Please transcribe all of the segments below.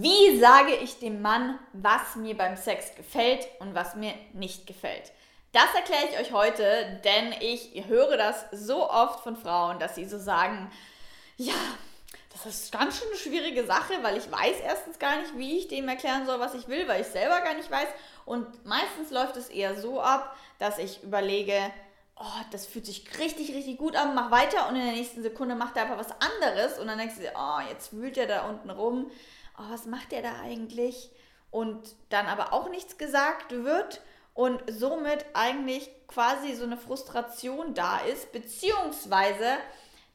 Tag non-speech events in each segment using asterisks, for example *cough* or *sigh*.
Wie sage ich dem Mann, was mir beim Sex gefällt und was mir nicht gefällt? Das erkläre ich euch heute, denn ich höre das so oft von Frauen, dass sie so sagen, ja, das ist ganz schön eine schwierige Sache, weil ich weiß erstens gar nicht, wie ich dem erklären soll, was ich will, weil ich selber gar nicht weiß. Und meistens läuft es eher so ab, dass ich überlege, oh, das fühlt sich richtig, richtig gut an, mach weiter und in der nächsten Sekunde macht er einfach was anderes und dann denkst du dir, oh, jetzt wühlt er da unten rum oh, was macht der da eigentlich? Und dann aber auch nichts gesagt wird und somit eigentlich quasi so eine Frustration da ist, beziehungsweise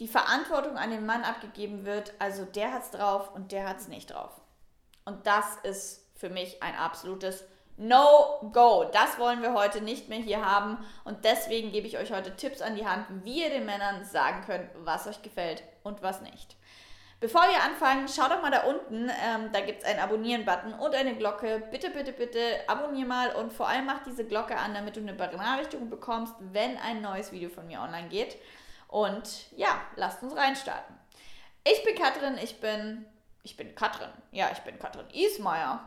die Verantwortung an den Mann abgegeben wird, also der hat's drauf und der hat's nicht drauf. Und das ist für mich ein absolutes No-Go. Das wollen wir heute nicht mehr hier haben und deswegen gebe ich euch heute Tipps an die Hand, wie ihr den Männern sagen könnt, was euch gefällt und was nicht. Bevor wir anfangen, schau doch mal da unten, ähm, da gibt es einen Abonnieren-Button und eine Glocke. Bitte, bitte, bitte abonnier mal und vor allem mach diese Glocke an, damit du eine Benachrichtigung bekommst, wenn ein neues Video von mir online geht. Und ja, lasst uns reinstarten. Ich bin Katrin, ich bin, ich bin Katrin, ja, ich bin Katrin Ismaier.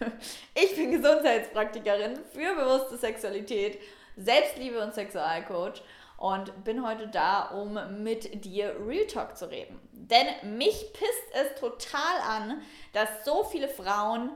*laughs* ich bin Gesundheitspraktikerin für bewusste Sexualität, Selbstliebe und Sexualcoach und bin heute da, um mit dir Real Talk zu reden. Denn mich pisst es total an, dass so viele Frauen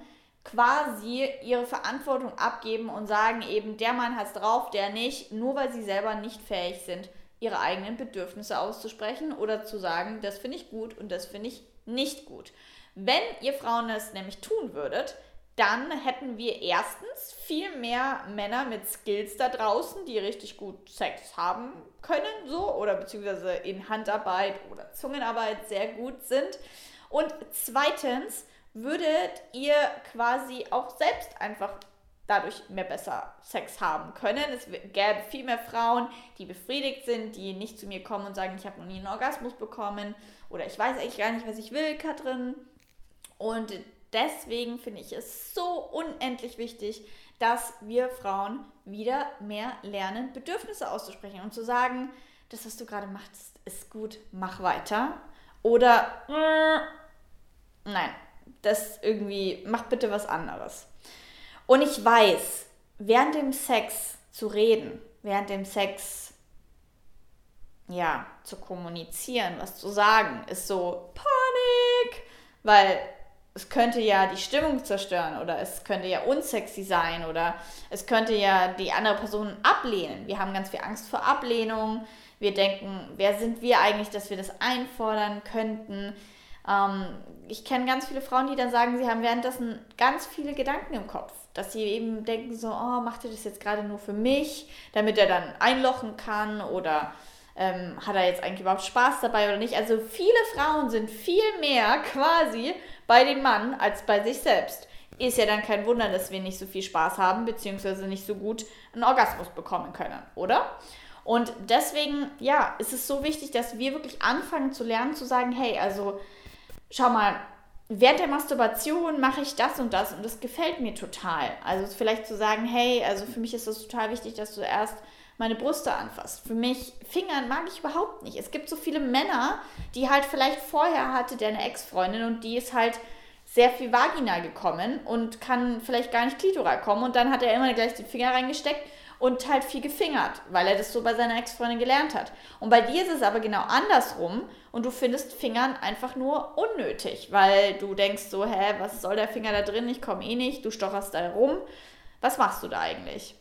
quasi ihre Verantwortung abgeben und sagen eben, der Mann hat's drauf, der nicht, nur weil sie selber nicht fähig sind, ihre eigenen Bedürfnisse auszusprechen oder zu sagen, das finde ich gut und das finde ich nicht gut. Wenn ihr Frauen das nämlich tun würdet, dann hätten wir erstens viel mehr Männer mit Skills da draußen, die richtig gut Sex haben können, so, oder beziehungsweise in Handarbeit oder Zungenarbeit sehr gut sind. Und zweitens würdet ihr quasi auch selbst einfach dadurch mehr besser Sex haben können. Es gäbe viel mehr Frauen, die befriedigt sind, die nicht zu mir kommen und sagen, ich habe noch nie einen Orgasmus bekommen oder ich weiß eigentlich gar nicht, was ich will, Katrin. Und deswegen finde ich es so unendlich wichtig, dass wir Frauen wieder mehr lernen, Bedürfnisse auszusprechen und zu sagen, das, was du gerade machst, ist gut, mach weiter. Oder mm, nein, das irgendwie, mach bitte was anderes. Und ich weiß, während dem Sex zu reden, während dem Sex ja, zu kommunizieren, was zu sagen, ist so Panik, weil es könnte ja die Stimmung zerstören oder es könnte ja unsexy sein oder es könnte ja die andere Person ablehnen. Wir haben ganz viel Angst vor Ablehnung. Wir denken, wer sind wir eigentlich, dass wir das einfordern könnten? Ähm, ich kenne ganz viele Frauen, die dann sagen, sie haben währenddessen ganz viele Gedanken im Kopf. Dass sie eben denken so, oh, macht er das jetzt gerade nur für mich, damit er dann einlochen kann oder ähm, hat er jetzt eigentlich überhaupt Spaß dabei oder nicht. Also viele Frauen sind viel mehr quasi bei dem Mann als bei sich selbst. Ist ja dann kein Wunder, dass wir nicht so viel Spaß haben, beziehungsweise nicht so gut einen Orgasmus bekommen können, oder? Und deswegen, ja, ist es so wichtig, dass wir wirklich anfangen zu lernen, zu sagen, hey, also schau mal, während der Masturbation mache ich das und das und das gefällt mir total. Also vielleicht zu sagen, hey, also für mich ist es total wichtig, dass du erst meine Brüste anfasst. Für mich, Fingern mag ich überhaupt nicht. Es gibt so viele Männer, die halt vielleicht vorher hatte der eine Ex-Freundin und die ist halt sehr viel Vagina gekommen und kann vielleicht gar nicht Klitoral kommen und dann hat er immer gleich den Finger reingesteckt und halt viel gefingert, weil er das so bei seiner Ex-Freundin gelernt hat. Und bei dir ist es aber genau andersrum und du findest Fingern einfach nur unnötig, weil du denkst so, hä, was soll der Finger da drin? Ich komme eh nicht, du stocherst da rum. Was machst du da eigentlich?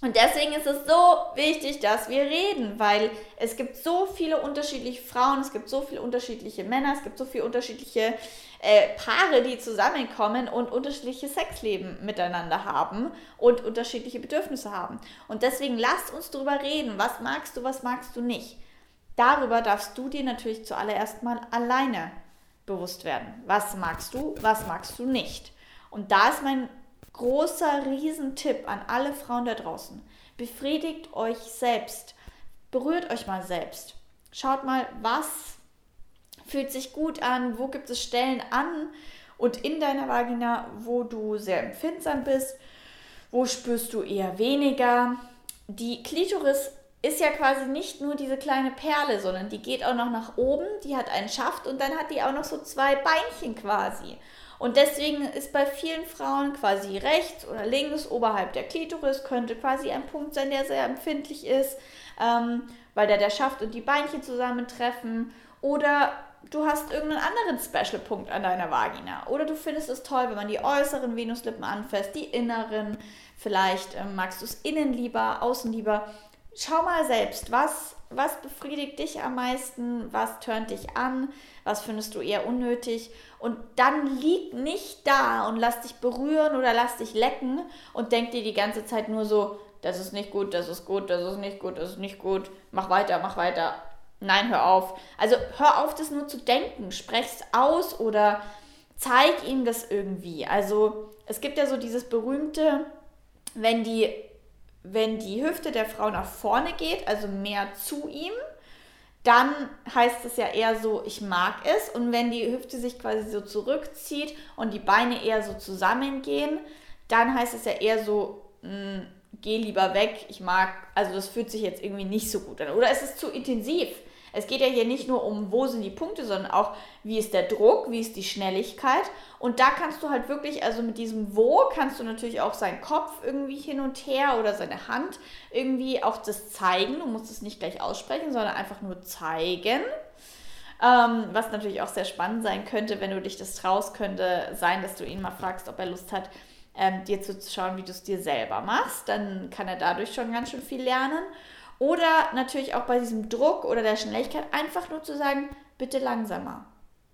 Und deswegen ist es so wichtig, dass wir reden, weil es gibt so viele unterschiedliche Frauen, es gibt so viele unterschiedliche Männer, es gibt so viele unterschiedliche äh, Paare, die zusammenkommen und unterschiedliche Sexleben miteinander haben und unterschiedliche Bedürfnisse haben. Und deswegen lasst uns darüber reden, was magst du, was magst du nicht. Darüber darfst du dir natürlich zuallererst mal alleine bewusst werden. Was magst du, was magst du nicht. Und da ist mein großer Riesentipp an alle Frauen da draußen. Befriedigt euch selbst. Berührt euch mal selbst. Schaut mal, was fühlt sich gut an, wo gibt es Stellen an und in deiner Vagina, wo du sehr empfindsam bist, wo spürst du eher weniger. Die Klitoris ist ja quasi nicht nur diese kleine Perle, sondern die geht auch noch nach oben, die hat einen Schaft und dann hat die auch noch so zwei Beinchen quasi. Und deswegen ist bei vielen Frauen quasi rechts oder links oberhalb der Klitoris könnte quasi ein Punkt sein, der sehr empfindlich ist, ähm, weil da der Schaft und die Beinchen zusammentreffen. Oder du hast irgendeinen anderen Special-Punkt an deiner Vagina. Oder du findest es toll, wenn man die äußeren Venuslippen anfasst, die inneren. Vielleicht ähm, magst du es innen lieber, außen lieber. Schau mal selbst, was, was befriedigt dich am meisten, was tönt dich an, was findest du eher unnötig. Und dann lieg nicht da und lass dich berühren oder lass dich lecken und denk dir die ganze Zeit nur so, das ist nicht gut, das ist gut, das ist nicht gut, das ist nicht gut, mach weiter, mach weiter. Nein, hör auf. Also hör auf, das nur zu denken. Sprech's aus oder zeig ihm das irgendwie. Also es gibt ja so dieses berühmte, wenn die, wenn die Hüfte der Frau nach vorne geht, also mehr zu ihm, dann heißt es ja eher so, ich mag es. Und wenn die Hüfte sich quasi so zurückzieht und die Beine eher so zusammengehen, dann heißt es ja eher so, mh, hm, geh lieber weg, ich mag, also das fühlt sich jetzt irgendwie nicht so gut an. Oder es ist zu intensiv. Es geht ja hier nicht nur um, wo sind die Punkte, sondern auch, wie ist der Druck, wie ist die Schnelligkeit. Und da kannst du halt wirklich, also mit diesem Wo kannst du natürlich auch seinen Kopf irgendwie hin und her oder seine Hand irgendwie auch das zeigen. Du musst es nicht gleich aussprechen, sondern einfach nur zeigen. Ähm, was natürlich auch sehr spannend sein könnte, wenn du dich das traust, könnte sein, dass du ihn mal fragst, ob er Lust hat, ähm, dir zu schauen, wie du es dir selber machst. Dann kann er dadurch schon ganz schön viel lernen. Oder natürlich auch bei diesem Druck oder der Schnelligkeit einfach nur zu sagen, bitte langsamer.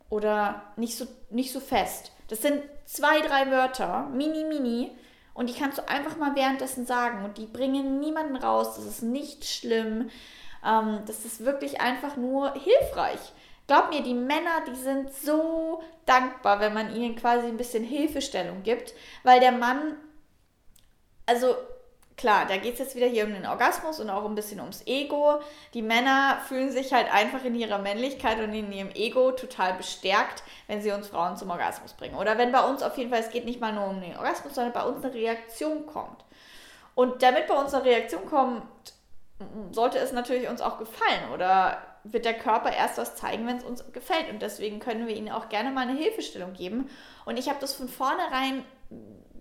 Oder nicht so, nicht so fest. Das sind zwei, drei Wörter, mini, mini. Und die kannst du einfach mal währenddessen sagen. Und die bringen niemanden raus. Das ist nicht schlimm. Ähm, das ist wirklich einfach nur hilfreich. Glaub mir, die Männer, die sind so dankbar, wenn man ihnen quasi ein bisschen Hilfestellung gibt. Weil der Mann, also klar, da geht es jetzt wieder hier um den Orgasmus und auch ein bisschen ums Ego. Die Männer fühlen sich halt einfach in ihrer Männlichkeit und in ihrem Ego total bestärkt, wenn sie uns Frauen zum Orgasmus bringen. Oder wenn bei uns auf jeden Fall, es geht nicht mal nur um den Orgasmus, sondern bei uns eine Reaktion kommt. Und damit bei uns eine Reaktion kommt, sollte es natürlich uns auch gefallen oder wird der Körper erst was zeigen, wenn es uns gefällt. Und deswegen können wir ihnen auch gerne mal eine Hilfestellung geben. Und ich habe das von vornherein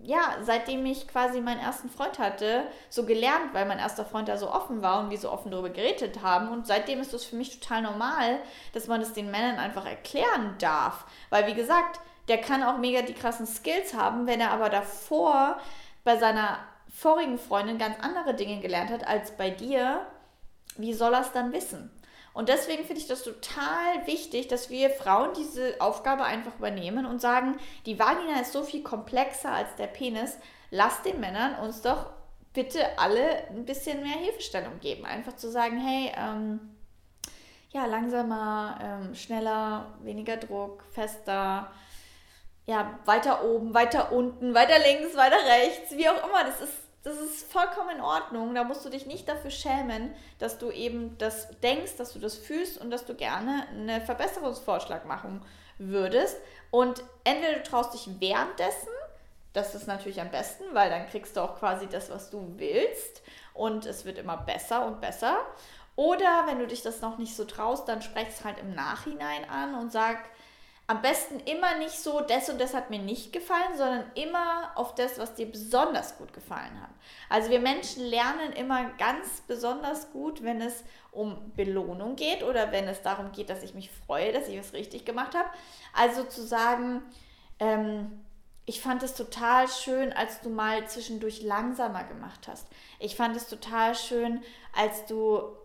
ja, seitdem ich quasi meinen ersten Freund hatte, so gelernt, weil mein erster Freund da so offen war und wir so offen darüber geredet haben. Und seitdem ist das für mich total normal, dass man das den Männern einfach erklären darf. Weil, wie gesagt, der kann auch mega die krassen Skills haben, wenn er aber davor bei seiner vorigen Freundin ganz andere Dinge gelernt hat als bei dir. Wie soll er es dann wissen? Und deswegen finde ich das total wichtig, dass wir Frauen diese Aufgabe einfach übernehmen und sagen, die Vagina ist so viel komplexer als der Penis. Lasst den Männern uns doch bitte alle ein bisschen mehr Hilfestellung geben. Einfach zu sagen, hey, ähm, ja, langsamer, ähm, schneller, weniger Druck, fester, ja, weiter oben, weiter unten, weiter links, weiter rechts, wie auch immer. Das ist das ist vollkommen in Ordnung. Da musst du dich nicht dafür schämen, dass du eben das denkst, dass du das fühlst und dass du gerne einen Verbesserungsvorschlag machen würdest. Und entweder du traust dich währenddessen, das ist natürlich am besten, weil dann kriegst du auch quasi das, was du willst und es wird immer besser und besser. Oder wenn du dich das noch nicht so traust, dann sprechst halt im Nachhinein an und sag, am besten immer nicht so, das und das hat mir nicht gefallen, sondern immer auf das, was dir besonders gut gefallen hat. Also wir Menschen lernen immer ganz besonders gut, wenn es um Belohnung geht oder wenn es darum geht, dass ich mich freue, dass ich was richtig gemacht habe. Also zu sagen, ähm, ich fand es total schön, als du mal zwischendurch langsamer gemacht hast. Ich fand es total schön, als du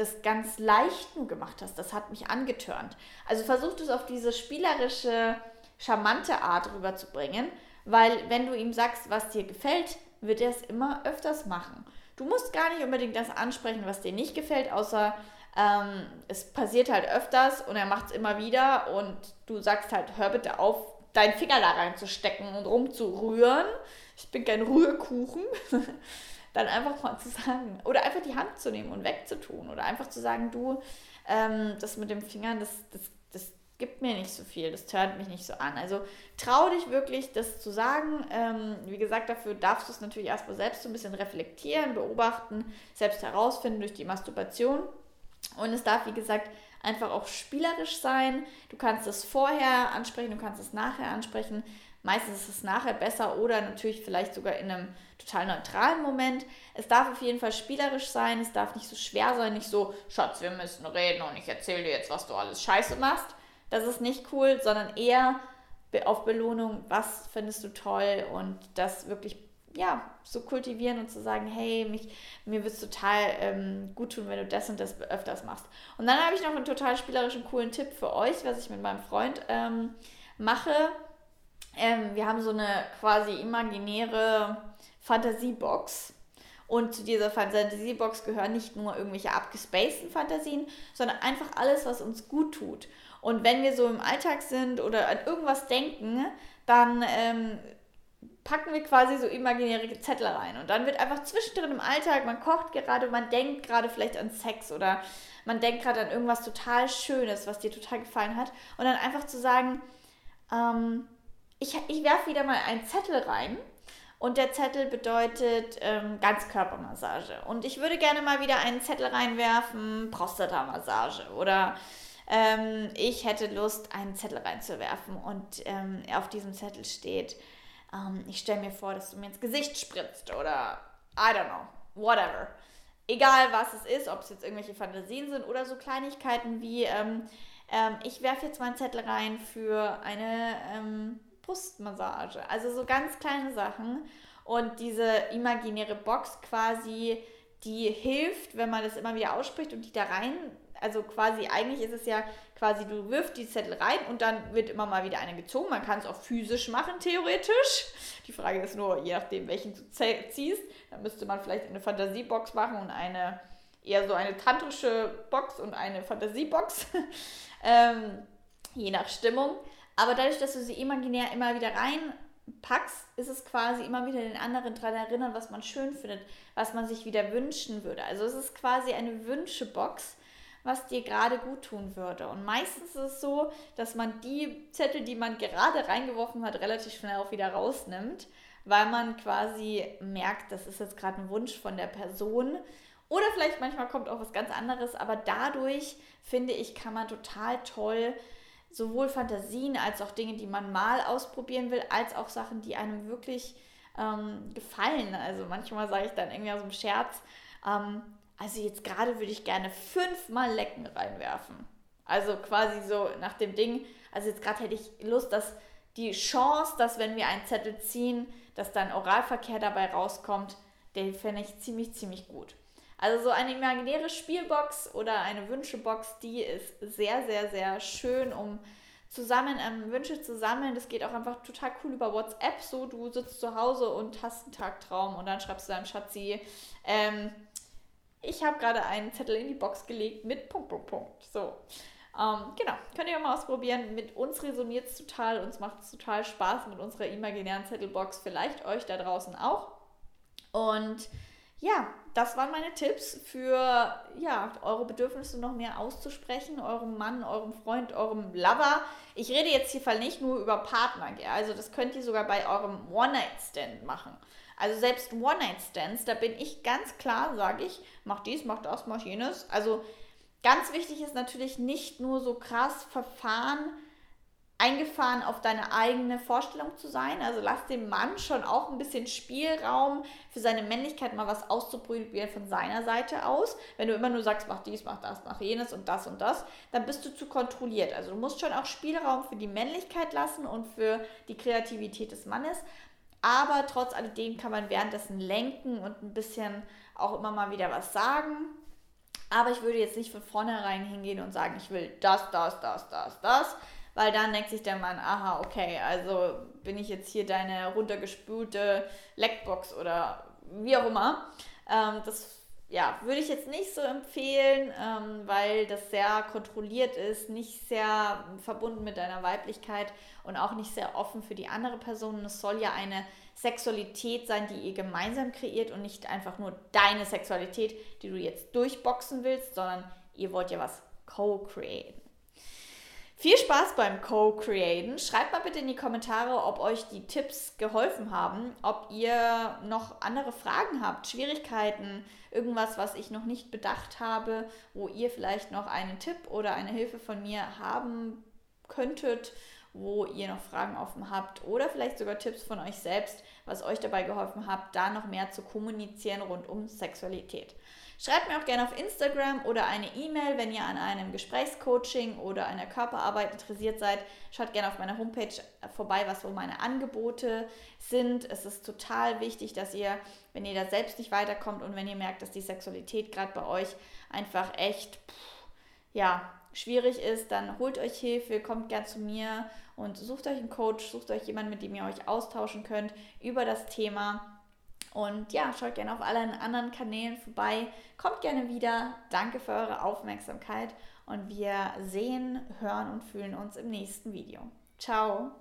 das ganz leicht nur gemacht hast. Das hat mich angetörnt. Also versuch es auf diese spielerische, charmante Art rüberzubringen, weil wenn du ihm sagst, was dir gefällt, wird er es immer öfters machen. Du musst gar nicht unbedingt das ansprechen, was dir nicht gefällt, außer ähm, es passiert halt öfters und er macht es immer wieder und du sagst halt, hör bitte auf, deinen Finger da reinzustecken und rumzurühren. Ich bin kein Rührkuchen. *laughs* dann einfach mal zu sagen, oder einfach die Hand zu nehmen und wegzutun, oder einfach zu sagen, du, ähm, das mit dem Fingern, das, das, das gibt mir nicht so viel, das hört mich nicht so an. Also trau dich wirklich, das zu sagen. Ähm, wie gesagt, dafür darfst du es natürlich erstmal selbst so ein bisschen reflektieren, beobachten, selbst herausfinden durch die Masturbation. Und es darf, wie gesagt, einfach auch spielerisch sein. Du kannst es vorher ansprechen, du kannst es nachher ansprechen. Meistens ist es nachher besser oder natürlich vielleicht sogar in einem total neutralen Moment. Es darf auf jeden Fall spielerisch sein, es darf nicht so schwer sein, nicht so, Schatz, wir müssen reden und ich erzähle dir jetzt, was du alles scheiße machst. Das ist nicht cool, sondern eher auf Belohnung, was findest du toll und das wirklich ja, so kultivieren und zu sagen, hey, mich, mir wird es total ähm, gut tun, wenn du das und das öfters machst. Und dann habe ich noch einen total spielerischen, coolen Tipp für euch, was ich mit meinem Freund ähm, mache. Ähm, wir haben so eine quasi imaginäre Fantasiebox. Und zu dieser Fantasiebox gehören nicht nur irgendwelche abgespaceden Fantasien, sondern einfach alles, was uns gut tut. Und wenn wir so im Alltag sind oder an irgendwas denken, dann ähm, packen wir quasi so imaginäre Zettel rein. Und dann wird einfach zwischendrin im Alltag, man kocht gerade, man denkt gerade vielleicht an Sex oder man denkt gerade an irgendwas total Schönes, was dir total gefallen hat. Und dann einfach zu sagen, ähm, ich, ich werfe wieder mal einen Zettel rein. Und der Zettel bedeutet ähm, Ganzkörpermassage. Und ich würde gerne mal wieder einen Zettel reinwerfen, Prostatamassage. Oder ähm, ich hätte Lust, einen Zettel reinzuwerfen. Und ähm, auf diesem Zettel steht, ähm, ich stelle mir vor, dass du mir ins Gesicht spritzt oder I don't know, whatever. Egal was es ist, ob es jetzt irgendwelche Fantasien sind oder so Kleinigkeiten wie, ähm, ähm, ich werfe jetzt meinen Zettel rein für eine Brustmassage. Also so ganz kleine Sachen. Und diese imaginäre Box quasi, die hilft, wenn man das immer wieder ausspricht und die da rein also quasi, eigentlich ist es ja quasi, du wirfst die Zettel rein und dann wird immer mal wieder eine gezogen. Man kann es auch physisch machen, theoretisch. Die Frage ist nur, je nachdem, welchen du ziehst, dann müsste man vielleicht eine Fantasiebox machen und eine, eher so eine tantrische Box und eine Fantasiebox. *laughs* ähm, je nach Stimmung. Aber dadurch, dass du sie imaginär immer wieder reinpackst, ist es quasi immer wieder den anderen daran erinnern, was man schön findet, was man sich wieder wünschen würde. Also es ist quasi eine Wünschebox, was dir gerade gut tun würde. Und meistens ist es so, dass man die Zettel, die man gerade reingeworfen hat, relativ schnell auch wieder rausnimmt, weil man quasi merkt, das ist jetzt gerade ein Wunsch von der Person. Oder vielleicht manchmal kommt auch was ganz anderes, aber dadurch finde ich, kann man total toll sowohl Fantasien als auch Dinge, die man mal ausprobieren will, als auch Sachen, die einem wirklich ähm, gefallen. Also manchmal sage ich dann irgendwie aus dem Scherz, ähm, also jetzt gerade würde ich gerne fünfmal Lecken reinwerfen. Also quasi so nach dem Ding, also jetzt gerade hätte ich Lust, dass die Chance, dass wenn wir einen Zettel ziehen, dass dann Oralverkehr dabei rauskommt, den fände ich ziemlich, ziemlich gut. Also so eine imaginäre Spielbox oder eine Wünschebox, die ist sehr, sehr, sehr schön, um zusammen ähm, Wünsche zu sammeln. Das geht auch einfach total cool über WhatsApp. So, du sitzt zu Hause und hast einen Tagtraum und dann schreibst du deinem Schatzi, ähm, ich habe gerade einen Zettel in die Box gelegt mit Punkt, Punkt, Punkt. So. Ähm, genau, könnt ihr mal ausprobieren. Mit uns resoniert es total, uns macht es total Spaß mit unserer imaginären Zettelbox. Vielleicht euch da draußen auch. Und ja, das waren meine Tipps für ja, eure Bedürfnisse noch mehr auszusprechen, eurem Mann, eurem Freund, eurem Lover. Ich rede jetzt hier nicht nur über Partner, also das könnt ihr sogar bei eurem One-Night-Stand machen. Also selbst One-Night-Stands, da bin ich ganz klar, sage ich, mach dies, mach das, mach jenes. Also ganz wichtig ist natürlich nicht nur so krass verfahren, eingefahren auf deine eigene Vorstellung zu sein. Also lass dem Mann schon auch ein bisschen Spielraum für seine Männlichkeit mal was auszuprobieren von seiner Seite aus. Wenn du immer nur sagst, mach dies, mach das, mach jenes und das und das, dann bist du zu kontrolliert. Also du musst schon auch Spielraum für die Männlichkeit lassen und für die Kreativität des Mannes. Aber trotz alledem kann man währenddessen lenken und ein bisschen auch immer mal wieder was sagen. Aber ich würde jetzt nicht von vornherein hingehen und sagen, ich will das, das, das, das, das, weil dann denkt sich der Mann, aha, okay, also bin ich jetzt hier deine runtergespülte Leckbox oder wie auch immer. Ähm, das ja, würde ich jetzt nicht so empfehlen, ähm, weil das sehr kontrolliert ist, nicht sehr verbunden mit deiner Weiblichkeit und auch nicht sehr offen für die andere Person. Es soll ja eine Sexualität sein, die ihr gemeinsam kreiert und nicht einfach nur deine Sexualität, die du jetzt durchboxen willst, sondern ihr wollt ja was co-createn. Viel Spaß beim Co-Createn. Schreibt mal bitte in die Kommentare, ob euch die Tipps geholfen haben, ob ihr noch andere Fragen habt, Schwierigkeiten, irgendwas, was ich noch nicht bedacht habe, wo ihr vielleicht noch einen Tipp oder eine Hilfe von mir haben könntet, wo ihr noch Fragen offen habt oder vielleicht sogar Tipps von euch selbst, was euch dabei geholfen hat, da noch mehr zu kommunizieren rund um Sexualität. Schreibt mir auch gerne auf Instagram oder eine E-Mail, wenn ihr an einem Gesprächscoaching oder einer Körperarbeit interessiert seid. Schaut gerne auf meiner Homepage vorbei, was so meine Angebote sind. Es ist total wichtig, dass ihr, wenn ihr da selbst nicht weiterkommt und wenn ihr merkt, dass die Sexualität gerade bei euch einfach echt, ja, schwierig ist, dann holt euch Hilfe, kommt gern zu mir und sucht euch einen Coach, sucht euch jemanden, mit dem ihr euch austauschen könnt über das Thema. Und ja, schaut gerne auf allen anderen Kanälen vorbei. Kommt gerne wieder. Danke für eure Aufmerksamkeit und wir sehen, hören und fühlen uns im nächsten Video. Ciao!